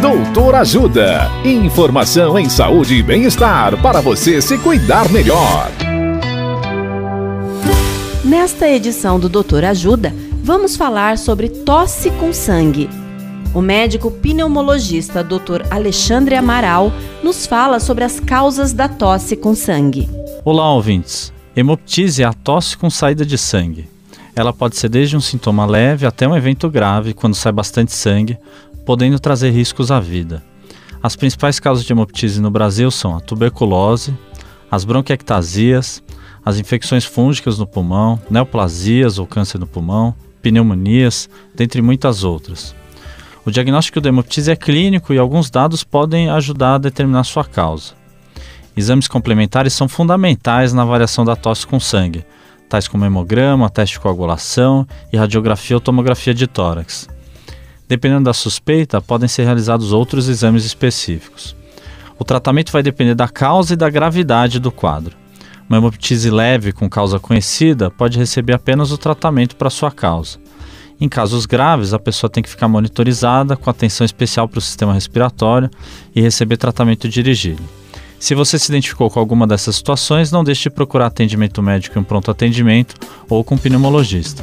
Doutor Ajuda. Informação em saúde e bem-estar para você se cuidar melhor. Nesta edição do Doutor Ajuda, vamos falar sobre tosse com sangue. O médico pneumologista Dr. Alexandre Amaral nos fala sobre as causas da tosse com sangue. Olá, ouvintes. Hemoptise é a tosse com saída de sangue. Ela pode ser desde um sintoma leve até um evento grave, quando sai bastante sangue, podendo trazer riscos à vida. As principais causas de hemoptise no Brasil são a tuberculose, as bronquiectasias, as infecções fúngicas no pulmão, neoplasias ou câncer no pulmão, pneumonias, dentre muitas outras. O diagnóstico da hemoptise é clínico e alguns dados podem ajudar a determinar sua causa. Exames complementares são fundamentais na avaliação da tosse com sangue, tais como hemograma, teste de coagulação e radiografia ou tomografia de tórax. Dependendo da suspeita, podem ser realizados outros exames específicos. O tratamento vai depender da causa e da gravidade do quadro. Uma hemoptise leve com causa conhecida pode receber apenas o tratamento para sua causa. Em casos graves, a pessoa tem que ficar monitorizada com atenção especial para o sistema respiratório e receber tratamento dirigido. Se você se identificou com alguma dessas situações, não deixe de procurar atendimento médico em um pronto atendimento ou com um pneumologista.